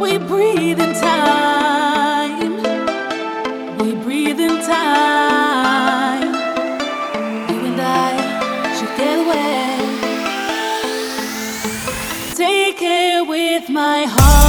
We breathe in time. We breathe in time. You and I should get away. Take care with my heart.